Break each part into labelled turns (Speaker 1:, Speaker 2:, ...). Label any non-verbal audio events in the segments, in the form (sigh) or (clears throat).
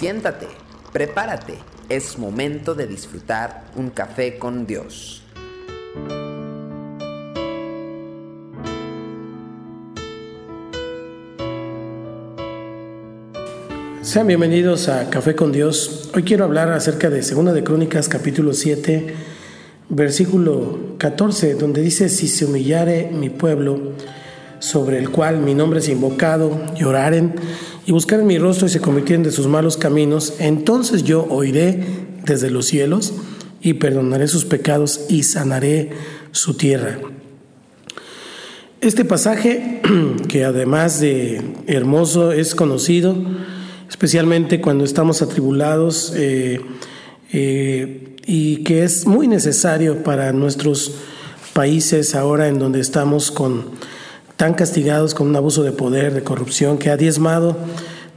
Speaker 1: Siéntate, prepárate, es momento de disfrutar un café con Dios.
Speaker 2: Sean bienvenidos a Café con Dios. Hoy quiero hablar acerca de Segunda de Crónicas capítulo 7, versículo 14, donde dice, si se humillare mi pueblo, sobre el cual mi nombre es invocado, lloraren y buscaren mi rostro y se convirtieren de sus malos caminos, entonces yo oiré desde los cielos y perdonaré sus pecados y sanaré su tierra. Este pasaje, (clears throat) que además de hermoso, es conocido, especialmente cuando estamos atribulados eh, eh, y que es muy necesario para nuestros países ahora en donde estamos con tan castigados con un abuso de poder, de corrupción, que ha diezmado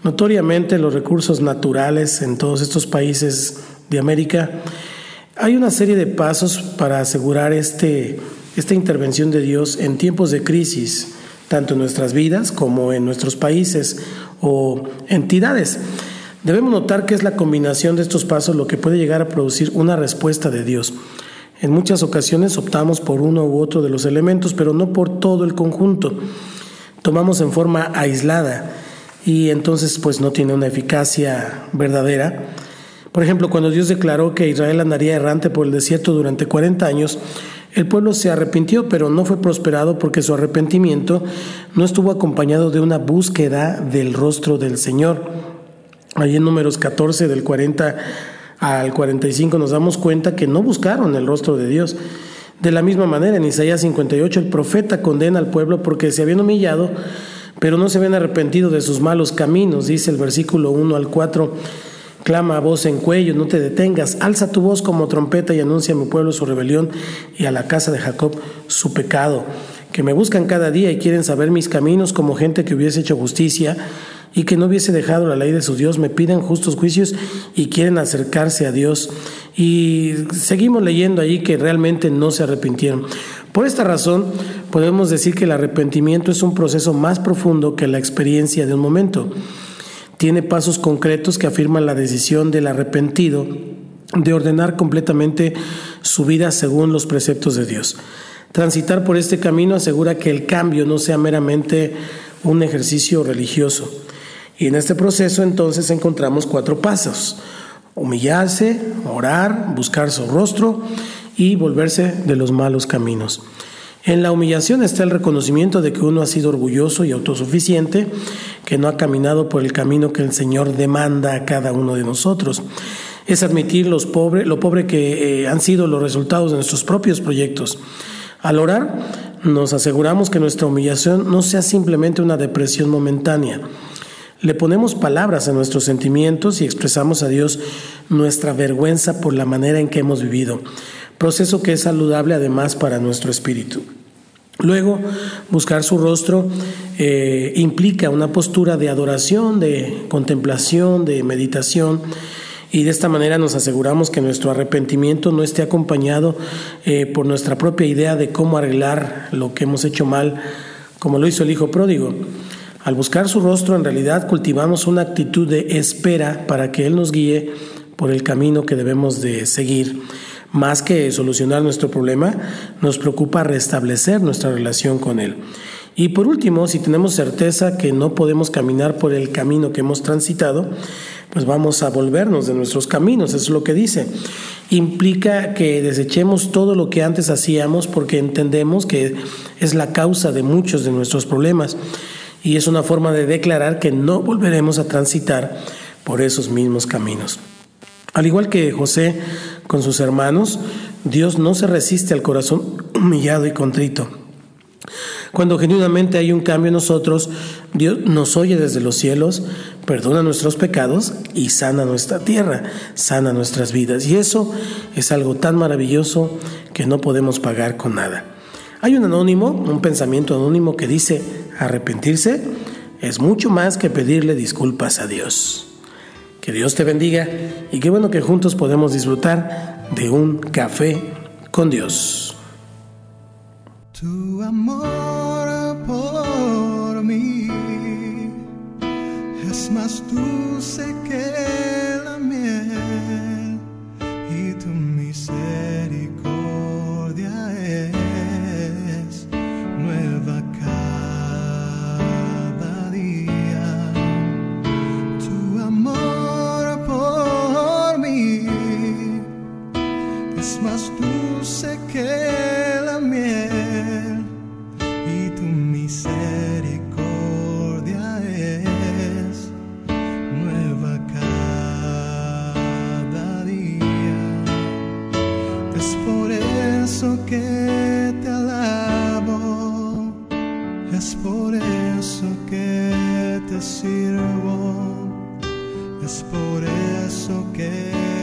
Speaker 2: notoriamente los recursos naturales en todos estos países de América. Hay una serie de pasos para asegurar este, esta intervención de Dios en tiempos de crisis, tanto en nuestras vidas como en nuestros países o entidades. Debemos notar que es la combinación de estos pasos lo que puede llegar a producir una respuesta de Dios. En muchas ocasiones optamos por uno u otro de los elementos, pero no por todo el conjunto. Tomamos en forma aislada y entonces pues no tiene una eficacia verdadera. Por ejemplo, cuando Dios declaró que Israel andaría errante por el desierto durante 40 años, el pueblo se arrepintió, pero no fue prosperado porque su arrepentimiento no estuvo acompañado de una búsqueda del rostro del Señor. Ahí en números 14 del 40 al 45 nos damos cuenta que no buscaron el rostro de Dios. De la misma manera, en Isaías 58 el profeta condena al pueblo porque se habían humillado, pero no se habían arrepentido de sus malos caminos, dice el versículo 1 al 4. Clama a voz en cuello, no te detengas, alza tu voz como trompeta y anuncia a mi pueblo su rebelión y a la casa de Jacob su pecado, que me buscan cada día y quieren saber mis caminos como gente que hubiese hecho justicia y que no hubiese dejado la ley de su Dios, me piden justos juicios y quieren acercarse a Dios. Y seguimos leyendo ahí que realmente no se arrepintieron. Por esta razón, podemos decir que el arrepentimiento es un proceso más profundo que la experiencia de un momento. Tiene pasos concretos que afirman la decisión del arrepentido de ordenar completamente su vida según los preceptos de Dios. Transitar por este camino asegura que el cambio no sea meramente un ejercicio religioso, y en este proceso entonces encontramos cuatro pasos. Humillarse, orar, buscar su rostro y volverse de los malos caminos. En la humillación está el reconocimiento de que uno ha sido orgulloso y autosuficiente, que no ha caminado por el camino que el Señor demanda a cada uno de nosotros. Es admitir los pobre, lo pobre que eh, han sido los resultados de nuestros propios proyectos. Al orar, nos aseguramos que nuestra humillación no sea simplemente una depresión momentánea, le ponemos palabras a nuestros sentimientos y expresamos a Dios nuestra vergüenza por la manera en que hemos vivido, proceso que es saludable además para nuestro espíritu. Luego, buscar su rostro eh, implica una postura de adoración, de contemplación, de meditación, y de esta manera nos aseguramos que nuestro arrepentimiento no esté acompañado eh, por nuestra propia idea de cómo arreglar lo que hemos hecho mal, como lo hizo el Hijo Pródigo. Al buscar su rostro, en realidad cultivamos una actitud de espera para que Él nos guíe por el camino que debemos de seguir. Más que solucionar nuestro problema, nos preocupa restablecer nuestra relación con Él. Y por último, si tenemos certeza que no podemos caminar por el camino que hemos transitado, pues vamos a volvernos de nuestros caminos, eso es lo que dice. Implica que desechemos todo lo que antes hacíamos porque entendemos que es la causa de muchos de nuestros problemas y es una forma de declarar que no volveremos a transitar por esos mismos caminos. Al igual que José con sus hermanos, Dios no se resiste al corazón (clears throat) humillado y contrito. Cuando genuinamente hay un cambio en nosotros, Dios nos oye desde los cielos, perdona nuestros pecados y sana nuestra tierra, sana nuestras vidas. Y eso es algo tan maravilloso que no podemos pagar con nada. Hay un anónimo, un pensamiento anónimo que dice, arrepentirse es mucho más que pedirle disculpas a Dios. Que Dios te bendiga y qué bueno que juntos podemos disfrutar de un café con Dios.
Speaker 3: Tu amor por mí es más que es más dulce que la miel y tu misericordia es nueva cada día. Es por eso que te alabo, es por eso que te sirvo, es por eso que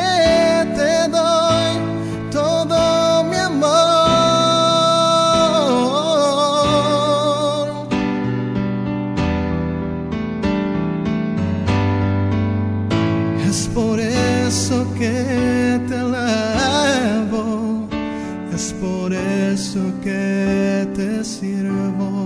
Speaker 3: pienso que te sirvo.